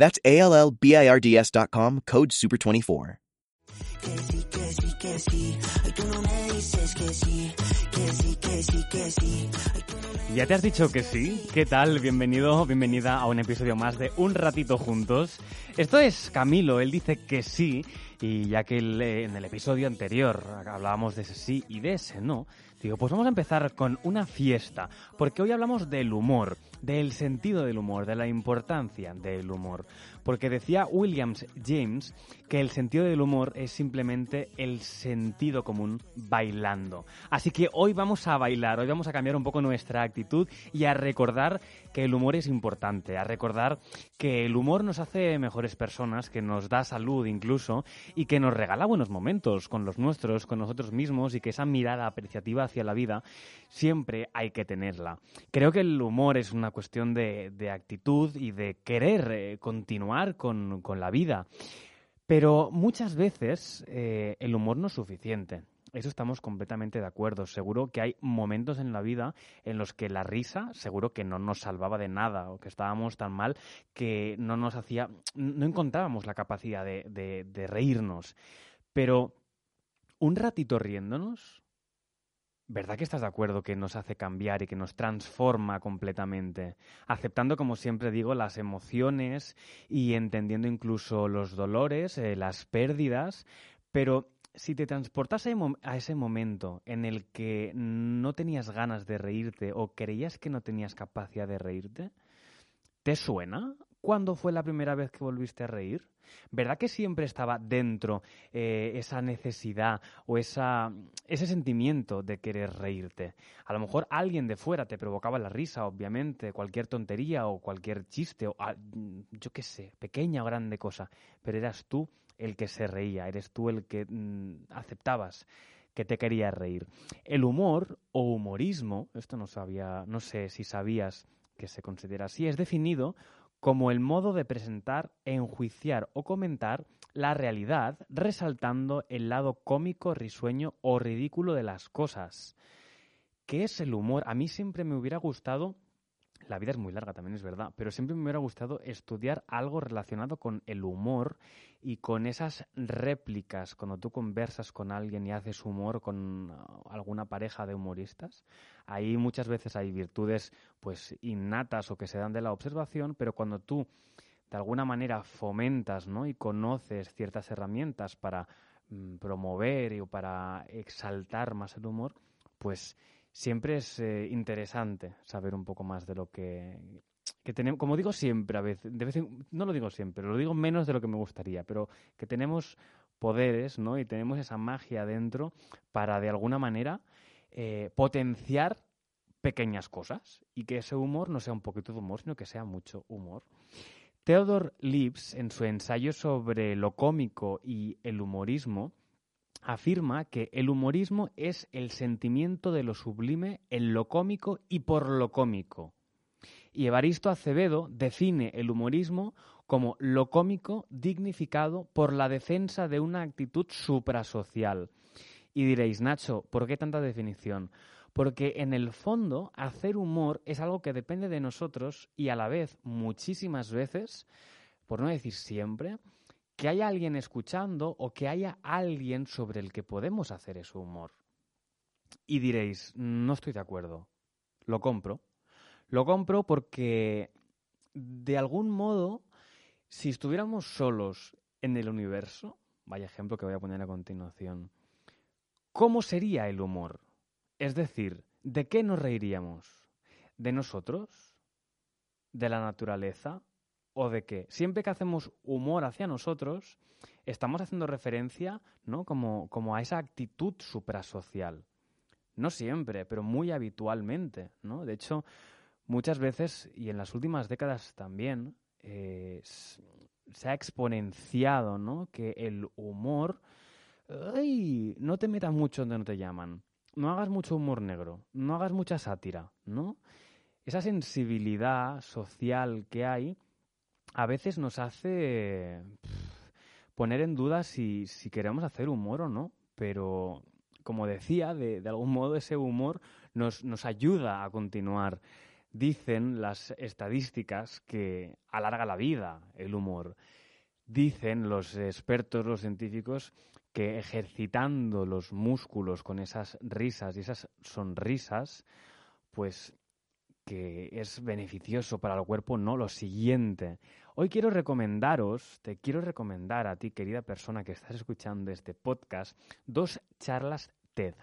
That's A L L B I R D S.com, code SUPER24. que sí, que sí, que sí. Ay, tú no me dices que sí, que sí, que sí, que sí. Ay, tú no me ¿Ya te has dicho que sí? ¿Qué tal? Bienvenido, bienvenida a un episodio más de Un Ratito Juntos. Esto es Camilo, él dice que sí, y ya que el- eh, en el episodio anterior hablábamos de ese sí y de ese no, digo, pues vamos a empezar con una fiesta, porque hoy hablamos del humor, del sentido del humor, de la importancia del humor. Porque decía Williams James que el sentido del humor es simplemente el sentido común bailando. Así que hoy vamos a bailar, hoy vamos a cambiar un poco nuestra actitud y a recordar que el humor es importante, a recordar que el humor nos hace mejores personas, que nos da salud incluso y que nos regala buenos momentos con los nuestros, con nosotros mismos y que esa mirada apreciativa hacia la vida siempre hay que tenerla. Creo que el humor es una cuestión de, de actitud y de querer eh, continuar con, con la vida. Pero muchas veces eh, el humor no es suficiente. Eso estamos completamente de acuerdo. Seguro que hay momentos en la vida en los que la risa seguro que no nos salvaba de nada o que estábamos tan mal que no nos hacía, no encontrábamos la capacidad de, de- de reírnos. Pero un ratito riéndonos, ¿verdad que estás de acuerdo que nos hace cambiar y que nos transforma completamente? Aceptando, como siempre digo, las emociones y entendiendo incluso los dolores, eh, las pérdidas, pero si te transportas a, ese momento en el que no tenías ganas de reírte o creías que no tenías capacidad de reírte, ¿te suena? ¿Cuándo fue la primera vez que volviste a reír? ¿Verdad que siempre estaba dentro eh, esa necesidad o ese sentimiento de querer reírte? A lo mejor alguien de fuera te provocaba la risa, obviamente, cualquier tontería o cualquier chiste, o ah, yo qué sé, pequeña o grande cosa, pero eras tú el que se reía, eres tú el que mm, aceptabas que te quería reír. El humor o humorismo, esto no sabía, no sé si sabías que se considera así, es definido como el modo de presentar, enjuiciar o comentar la realidad, resaltando el lado cómico, risueño o ridículo de las cosas. ¿Qué es el humor? A mí siempre me hubiera gustado, la vida es muy larga también es verdad, pero siempre me hubiera gustado estudiar algo relacionado con el humor y con esas réplicas, cuando tú conversas con alguien y haces humor con ah, alguna pareja de humoristas, ahí muchas veces hay virtudes pues innatas o que se dan de la observación, pero cuando tú de alguna manera fomentas ¿no? y conoces ciertas herramientas para mm, promover o para exaltar más el humor, pues siempre es eh, interesante saber un poco más de lo que, que tenemos. Como digo siempre, a veces, de no lo digo siempre, lo digo menos de lo que me gustaría, pero que tenemos poderes ¿no? y tenemos esa magia dentro para de alguna manera eh, potenciar pequeñas cosas y que ese humor no sea un poquito de humor, sino que sea mucho humor. Theodore Lips, en su ensayo sobre lo cómico y el humorismo, afirma que el humorismo es el sentimiento de lo sublime en lo cómico y por lo cómico. Y Evaristo Acevedo define el humorismo como lo cómico dignificado por la defensa de una actitud suprasocial. Y diréis, Nacho, ¿por qué tanta definición? Porque en el fondo hacer humor es algo que depende de nosotros y a la vez muchísimas veces, por no decir siempre, que haya alguien escuchando o que haya alguien sobre el que podemos hacer ese humor. Y diréis, no estoy de acuerdo. Lo compro. Lo compro porque, de algún modo, si estuviéramos solos en el universo, vaya ejemplo que voy a poner a continuación, ¿cómo sería el humor? Es decir, ¿de qué nos reiríamos? ¿De nosotros? ¿De la naturaleza? ¿O de qué? Siempre que hacemos humor hacia nosotros, estamos haciendo referencia, ¿no? Como, como a esa actitud suprasocial. No siempre, pero muy habitualmente, ¿no? De hecho, muchas veces, y en las últimas décadas también, eh, se ha exponenciado, ¿no? Que el humor, ay, no te metas mucho donde no te llaman. No hagas mucho humor negro, no hagas mucha sátira, ¿no? Esa sensibilidad social que hay a veces nos hace poner en duda si, si queremos hacer humor o no, pero como decía, de, de algún modo ese humor nos, nos ayuda a continuar. Dicen las estadísticas que alarga la vida el humor. Dicen los expertos, los científicos, que ejercitando los músculos con esas risas y esas sonrisas, pues que es beneficioso para el cuerpo, no lo siguiente. Hoy quiero recomendaros, te quiero recomendar a ti, querida persona que estás escuchando este podcast, dos charlas TED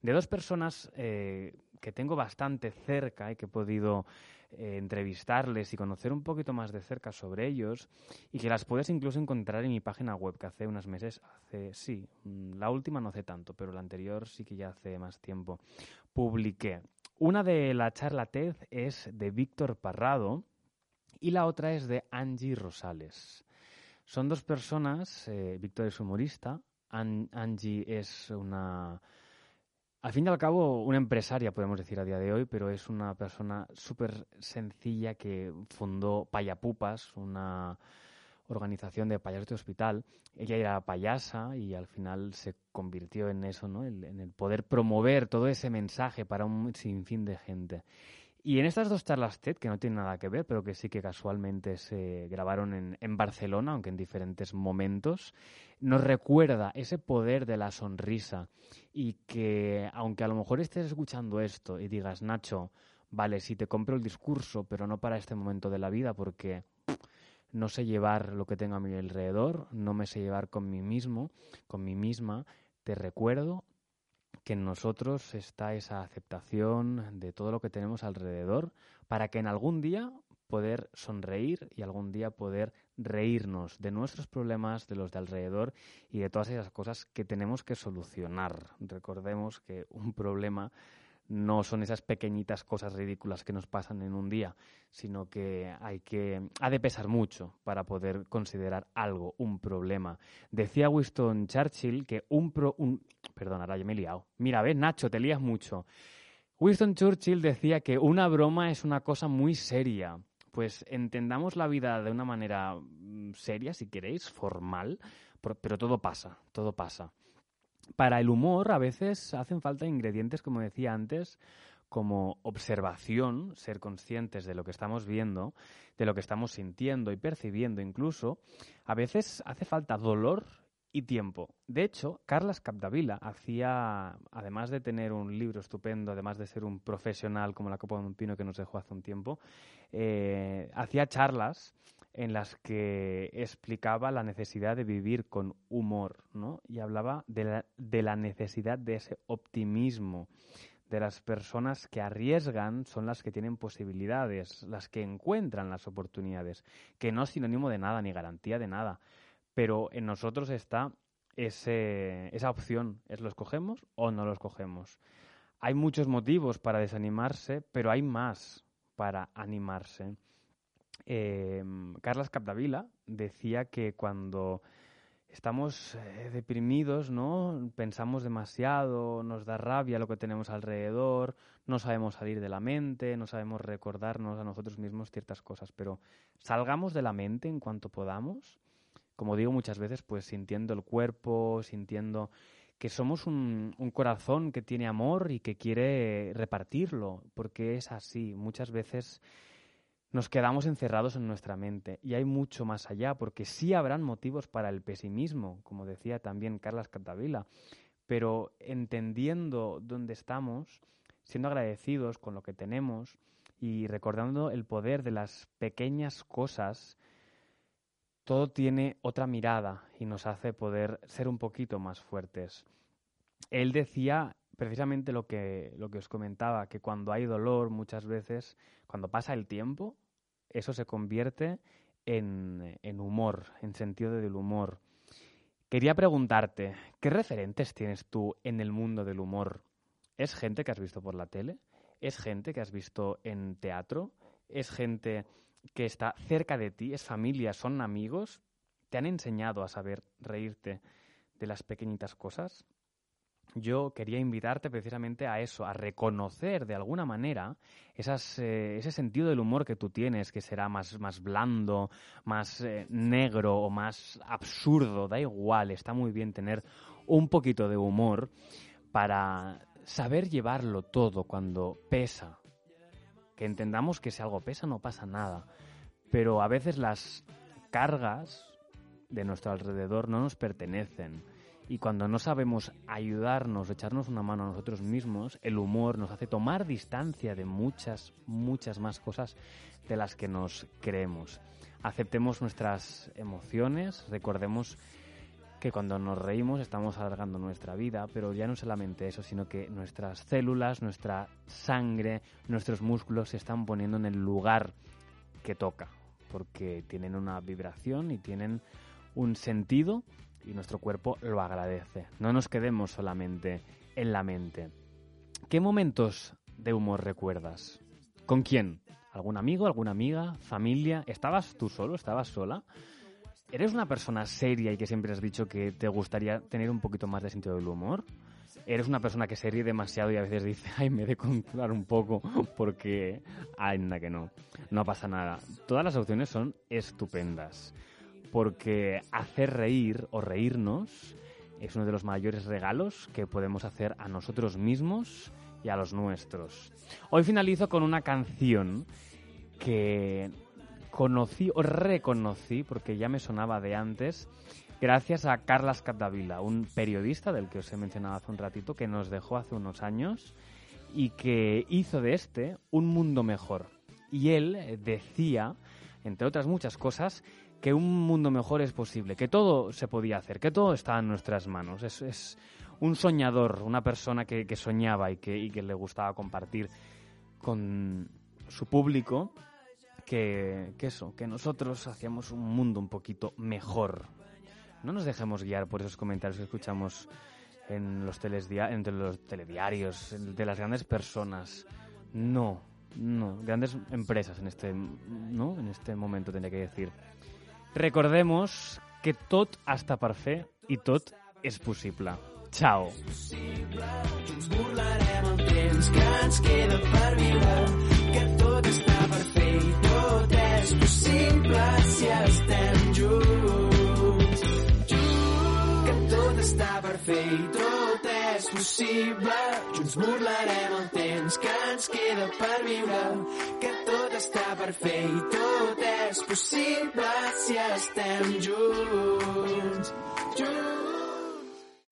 de dos personas eh, que tengo bastante cerca y que he podido eh, entrevistarles y conocer un poquito más de cerca sobre ellos y que las puedes incluso encontrar en mi página web que hace unos meses, hace sí, mm, la última no hace tanto, pero la anterior sí que ya hace más tiempo, publiqué. Una de la charla TED es de Víctor Parrado y la otra es de Angie Rosales. Son dos personas, eh, Víctor es humorista, Angie es una al fin y al cabo, una empresaria, podemos decir a día de hoy, pero es una persona súper sencilla que fundó Payapupas, una organización de payasos de hospital. Ella era payasa y al final se convirtió en eso, ¿no? En el poder promover todo ese mensaje para un sinfín de gente. Y en estas dos charlas TED, que no tienen nada que ver, pero que sí que casualmente se grabaron en, Barcelona, aunque en diferentes momentos, nos recuerda ese poder de la sonrisa. Y que, aunque a lo mejor estés escuchando esto y digas, Nacho, vale, sí te compro el discurso, pero no para este momento de la vida, porque no sé llevar lo que tengo a mi alrededor, no me sé llevar con mí mismo, con mí misma, te recuerdo que en nosotros está esa aceptación de todo lo que tenemos alrededor para que en algún día poder sonreír y algún día poder reírnos de nuestros problemas, de los de alrededor y de todas esas cosas que tenemos que solucionar. Recordemos que un problema no son esas pequeñitas cosas ridículas que nos pasan en un día, sino que hay que ha de pesar mucho para poder considerar algo un problema. Decía Winston Churchill que un pro, un perdón, ahora ya me he liado. Mira, ves, Nacho, te lías mucho. Winston Churchill decía que una broma es una cosa muy seria. Pues entendamos la vida de una manera mm, seria, si queréis, formal, pero todo pasa, todo pasa para el humor a veces hacen falta ingredientes, como decía antes, como observación, ser conscientes de lo que estamos viendo, de lo que estamos sintiendo y percibiendo incluso. A veces hace falta dolor y tiempo. De hecho, Carlas Capdavila hacía, además de tener un libro estupendo, además de ser un profesional como la Copa de un Pino que nos dejó hace un tiempo, eh, hacía charlas en las que explicaba la necesidad de vivir con humor, ¿no? Y hablaba de la, necesidad de ese optimismo, de las personas que arriesgan son las que tienen posibilidades, las que encuentran las oportunidades, que no es sinónimo de nada ni garantía de nada, pero en nosotros está ese, esa opción, es lo escogemos o no lo escogemos. Hay muchos motivos para desanimarse, pero hay más para animarse eh, Carlas Capdavila decía que cuando estamos eh, deprimidos, ¿no? Pensamos demasiado, nos da rabia lo que tenemos alrededor, no sabemos salir de la mente, no sabemos recordarnos a nosotros mismos ciertas cosas, pero salgamos de la mente en cuanto podamos, como digo muchas veces, pues sintiendo el cuerpo, sintiendo que somos un corazón que tiene amor y que quiere repartirlo, porque es así. Muchas veces nos quedamos encerrados en nuestra mente y hay mucho más allá, porque sí habrán motivos para el pesimismo, como decía también Carlas Catavila, pero entendiendo dónde estamos, siendo agradecidos con lo que tenemos y recordando el poder de las pequeñas cosas, todo tiene otra mirada y nos hace poder ser un poquito más fuertes. Él decía precisamente lo que, lo que os comentaba, que cuando hay dolor muchas veces, cuando pasa el tiempo, eso se convierte en, en humor, en sentido del humor. Quería preguntarte, ¿qué referentes tienes tú en el mundo del humor? ¿Es gente que has visto por la tele? ¿Es gente que has visto en teatro? ¿Es gente que está cerca de ti? ¿Es familia? ¿Son amigos? te han enseñado a saber reírte de las pequeñitas cosas? Yo quería invitarte precisamente a eso, a reconocer de alguna manera esas, eh, ese sentido del humor que tú tienes, que será más, más blando, más eh, negro o más absurdo, da igual, está muy bien tener un poquito de humor para saber llevarlo todo cuando pesa. Que entendamos que si algo pesa no pasa nada, pero a veces las cargas de nuestro alrededor no nos pertenecen y cuando no sabemos ayudarnos, echarnos una mano a nosotros mismos, el humor nos hace tomar distancia de muchas, muchas más cosas de las que nos creemos. Aceptemos nuestras emociones, recordemos que cuando nos reímos estamos alargando nuestra vida, pero ya no solamente eso, sino que nuestras células, nuestra sangre, nuestros músculos se están poniendo en el lugar que toca, porque tienen una vibración y tienen un sentido y nuestro cuerpo lo agradece. No nos quedemos solamente en la mente. ¿Qué momentos de humor recuerdas? ¿Con quién? ¿Algún amigo, alguna amiga, familia? ¿Estabas tú solo? ¿Estabas sola? ¿Eres una persona seria y que siempre has dicho que te gustaría tener un poquito más de sentido del humor? ¿Eres una persona que se ríe demasiado y a veces dice, ay, me he de controlar un poco porque, anda que no, no pasa nada? Todas las opciones son estupendas porque hacer reír o reírnos es uno de los mayores regalos que podemos hacer a nosotros mismos y a los nuestros. Hoy finalizo con una canción que conocí o reconocí, porque ya me sonaba de antes, gracias a Carlas Capdavila, un periodista del que os he mencionado hace un ratito, que nos dejó hace unos años y que hizo de este un mundo mejor. Y él decía, entre otras muchas cosas, que un mundo mejor es posible, que todo se podía hacer, que todo está en nuestras manos. Es, es un soñador, una persona que, soñaba y que, y que, le gustaba compartir con su público que, que, eso, que nosotros hacíamos un mundo un poquito mejor. No nos dejemos guiar por esos comentarios que escuchamos en los, entre los telediarios, de las grandes personas. No, no, grandes empresas en este, ¿no? en este momento tendría que decir. Recordemos que tot està per fer i tot és possible. Ciao. Burlarem el temps que ens queda per viure, que tot està per fer i tot és possible si estem junts. Que tot està per fer i tot és possible. Junts burlarem el temps que ens queda per viure, que està per fer i tot és possible si estem junts.